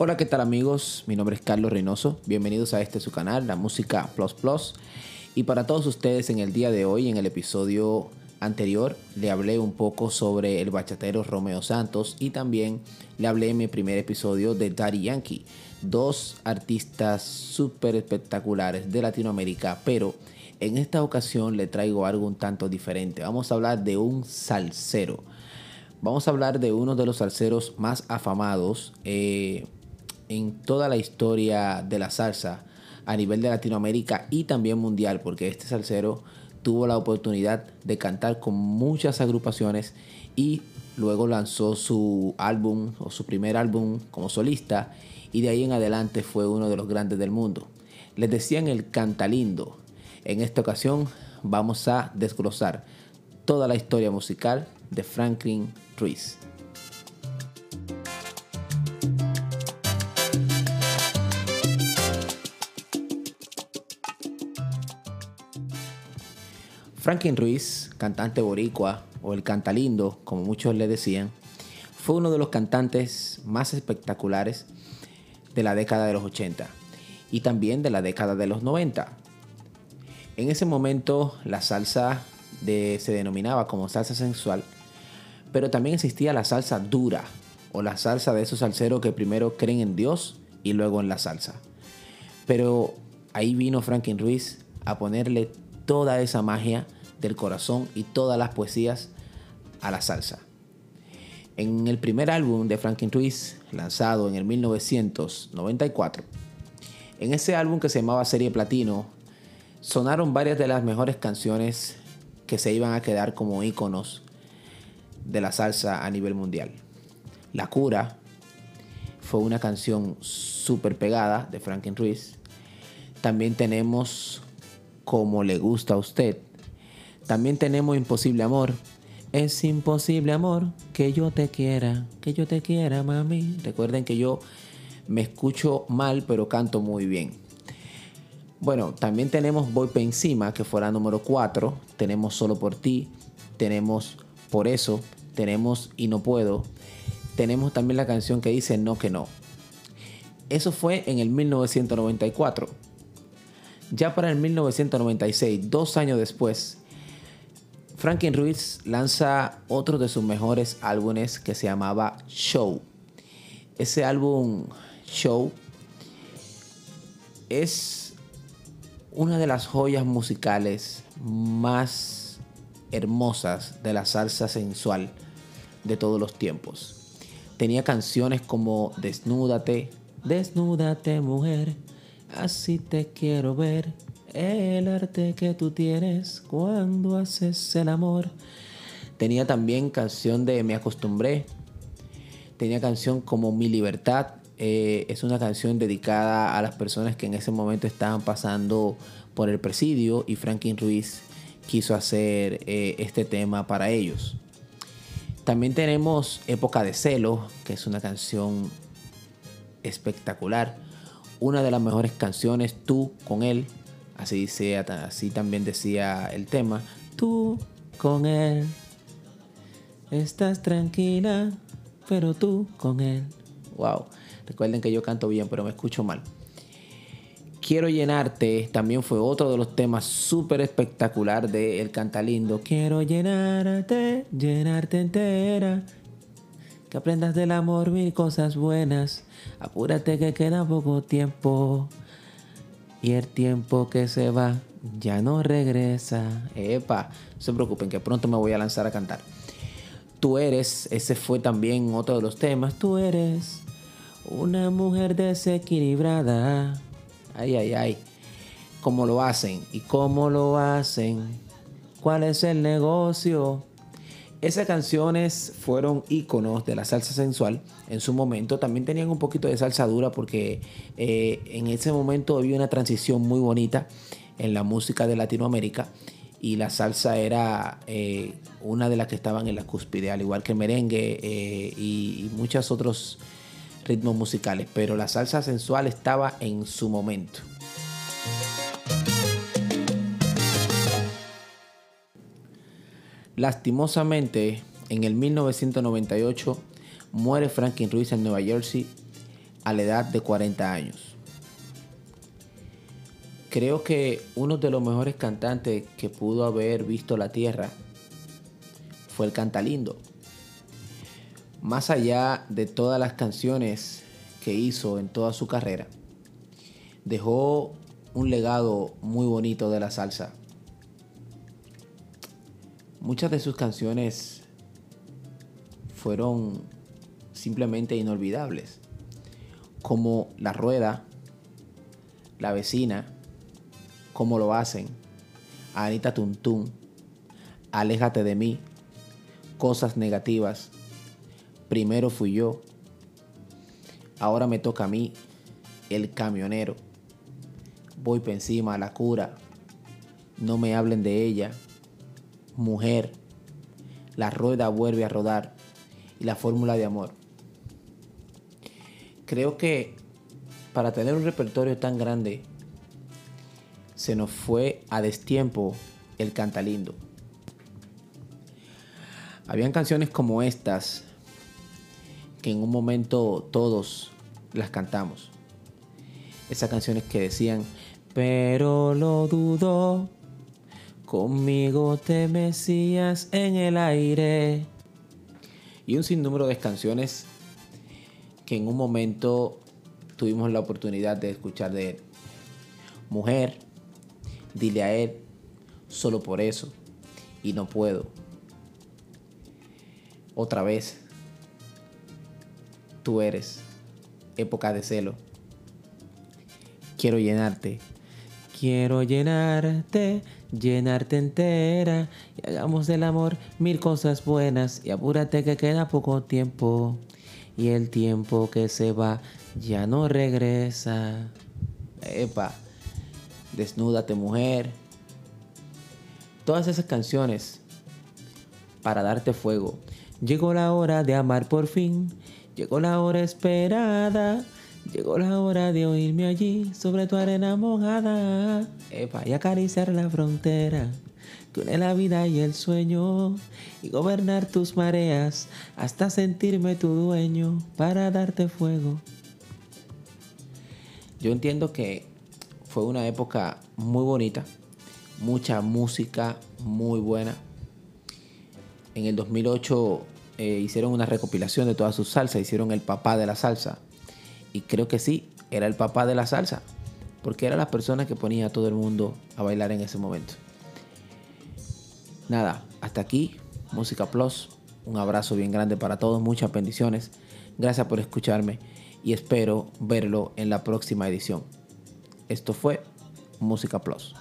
Hola, ¿qué tal amigos? Mi nombre es Carlos Reynoso. Bienvenidos a este su canal, La Música Plus Plus. Y para todos ustedes en el día de hoy, en el episodio anterior, le hablé un poco sobre el bachatero Romeo Santos y también le hablé en mi primer episodio de Daddy Yankee. Dos artistas súper espectaculares de Latinoamérica, pero en esta ocasión le traigo algo un tanto diferente. Vamos a hablar de un salsero. Vamos a hablar de uno de los salseros más afamados eh, en toda la historia de la salsa a nivel de Latinoamérica y también mundial, porque este salsero tuvo la oportunidad de cantar con muchas agrupaciones y luego lanzó su álbum o su primer álbum como solista y de ahí en adelante fue uno de los grandes del mundo. Les decían el cantalindo. En esta ocasión vamos a desglosar toda la historia musical de Franklin Ruiz. Franklin Ruiz, cantante boricua o el cantalindo, como muchos le decían, fue uno de los cantantes más espectaculares de la década de los 80 y también de la década de los 90. En ese momento la salsa se denominaba como salsa sensual, pero también existía la salsa dura o la salsa de esos salseros que primero creen en Dios y luego en la salsa. Pero ahí vino Franklin Ruiz a ponerle toda esa magia del corazón y todas las poesías a la salsa. En el primer álbum de Franklin Ruiz, lanzado en el 1994, en ese álbum que se llamaba Serie Platino, sonaron varias de las mejores canciones que se iban a quedar como íconos de la salsa a nivel mundial. La Cura fue una canción súper pegada de Franklin Ruiz. También tenemos Como le gusta a usted. También tenemos Imposible Amor, es imposible, amor, que yo te quiera, que yo te quiera, mami. Recuerden que yo me escucho mal, pero canto muy bien. Bueno, también tenemos Voy por encima, que fue la número 4. Tenemos Solo por ti. Tenemos Por eso. Tenemos Y no puedo. Tenemos también la canción que dice No que no. Eso fue en el 1994. Ya para el 1996, dos años después, Franklin Ruiz lanza otro de sus mejores álbumes que se llamaba Show. Ese álbum Show es una de las joyas musicales más hermosas de la salsa sensual de todos los tiempos. Tenía canciones como Desnúdate, Desnúdate mujer, así te quiero ver, el arte que tú tienes cuando haces el amor. Tenía también canción de Me acostumbré. Tenía canción como Mi libertad. Eh, es una canción dedicada a las personas que en ese momento estaban pasando por el presidio y Franklin Ruiz quiso hacer eh, este tema para ellos. También tenemos Época de Celo, que es una canción espectacular. Una de las mejores canciones, Tú con él, Así, así también decía el tema. Tú con él estás tranquila, pero tú con él. Wow. Recuerden que yo canto bien, pero me escucho mal. Quiero llenarte también fue otro de los temas súper espectacular de El Cantalindo. Quiero llenarte, llenarte entera. Que aprendas del amor mil cosas buenas. Apúrate que queda poco tiempo. Y el tiempo que se va ya no regresa. Epa, no se preocupen que pronto me voy a lanzar a cantar. Tú eres, ese fue también otro de los temas. Tú eres una mujer desequilibrada. Ay, ay, ay. ¿Cómo lo hacen? ¿Y cómo lo hacen? ¿Cuál es el negocio? Esas canciones fueron iconos de la salsa sensual en su momento. También tenían un poquito de salsa dura porque eh, en ese momento había una transición muy bonita en la música de Latinoamérica y la salsa era eh, una de las que estaban en la cúspide, al igual que el merengue eh, y muchos otros ritmos musicales. Pero la salsa sensual estaba en su momento. Lastimosamente, en el 1998 muere Franklin Ruiz en Nueva Jersey a la edad de 40 años. Creo que uno de los mejores cantantes que pudo haber visto la tierra fue el Cantalindo. Más allá de todas las canciones que hizo en toda su carrera, dejó un legado muy bonito de la salsa. Muchas de sus canciones fueron simplemente inolvidables, como La Rueda, La Vecina, Cómo lo hacen, Anita Tuntún, Aléjate de mí, Cosas negativas, Primero fui yo, Ahora me toca a mí, El camionero, Voy por encima la cura, No me hablen de ella, Mujer, La rueda vuelve a rodar y la fórmula de amor. Creo que para tener un repertorio tan grande, se nos fue a destiempo el cantalindo. Habían canciones como estas que en un momento todos las cantamos. Esas canciones que decían, pero lo dudo, conmigo te mecías en el aire y un sinnúmero de canciones que en un momento tuvimos la oportunidad de escuchar de él. Mujer, dile a él, solo por eso, y no puedo. Otra vez, tú eres, época de celo. Quiero llenarte, quiero llenarte llenarte entera y hagamos del amor mil cosas buenas y apúrate que queda poco tiempo y el tiempo que se va ya no regresa. Epa, desnúdate mujer. Todas esas canciones para darte fuego. Llegó la hora de amar por fin. Llegó la hora esperada. Llegó la hora de oírme allí sobre tu arena mojada. Epa, y acariciar la frontera que la vida y el sueño y gobernar tus mareas hasta sentirme tu dueño para darte fuego. Yo entiendo que fue una época muy bonita, mucha música muy buena. En el 2008 eh, hicieron una recopilación de todas sus salsas, hicieron el papá de la salsa y creo que sí, era el papá de la salsa. Porque era la persona que ponía a todo el mundo a bailar en ese momento. Nada, hasta aquí, Música Plus. Un abrazo bien grande para todos, muchas bendiciones. Gracias por escucharme y espero verlo en la próxima edición. Esto fue Música Plus.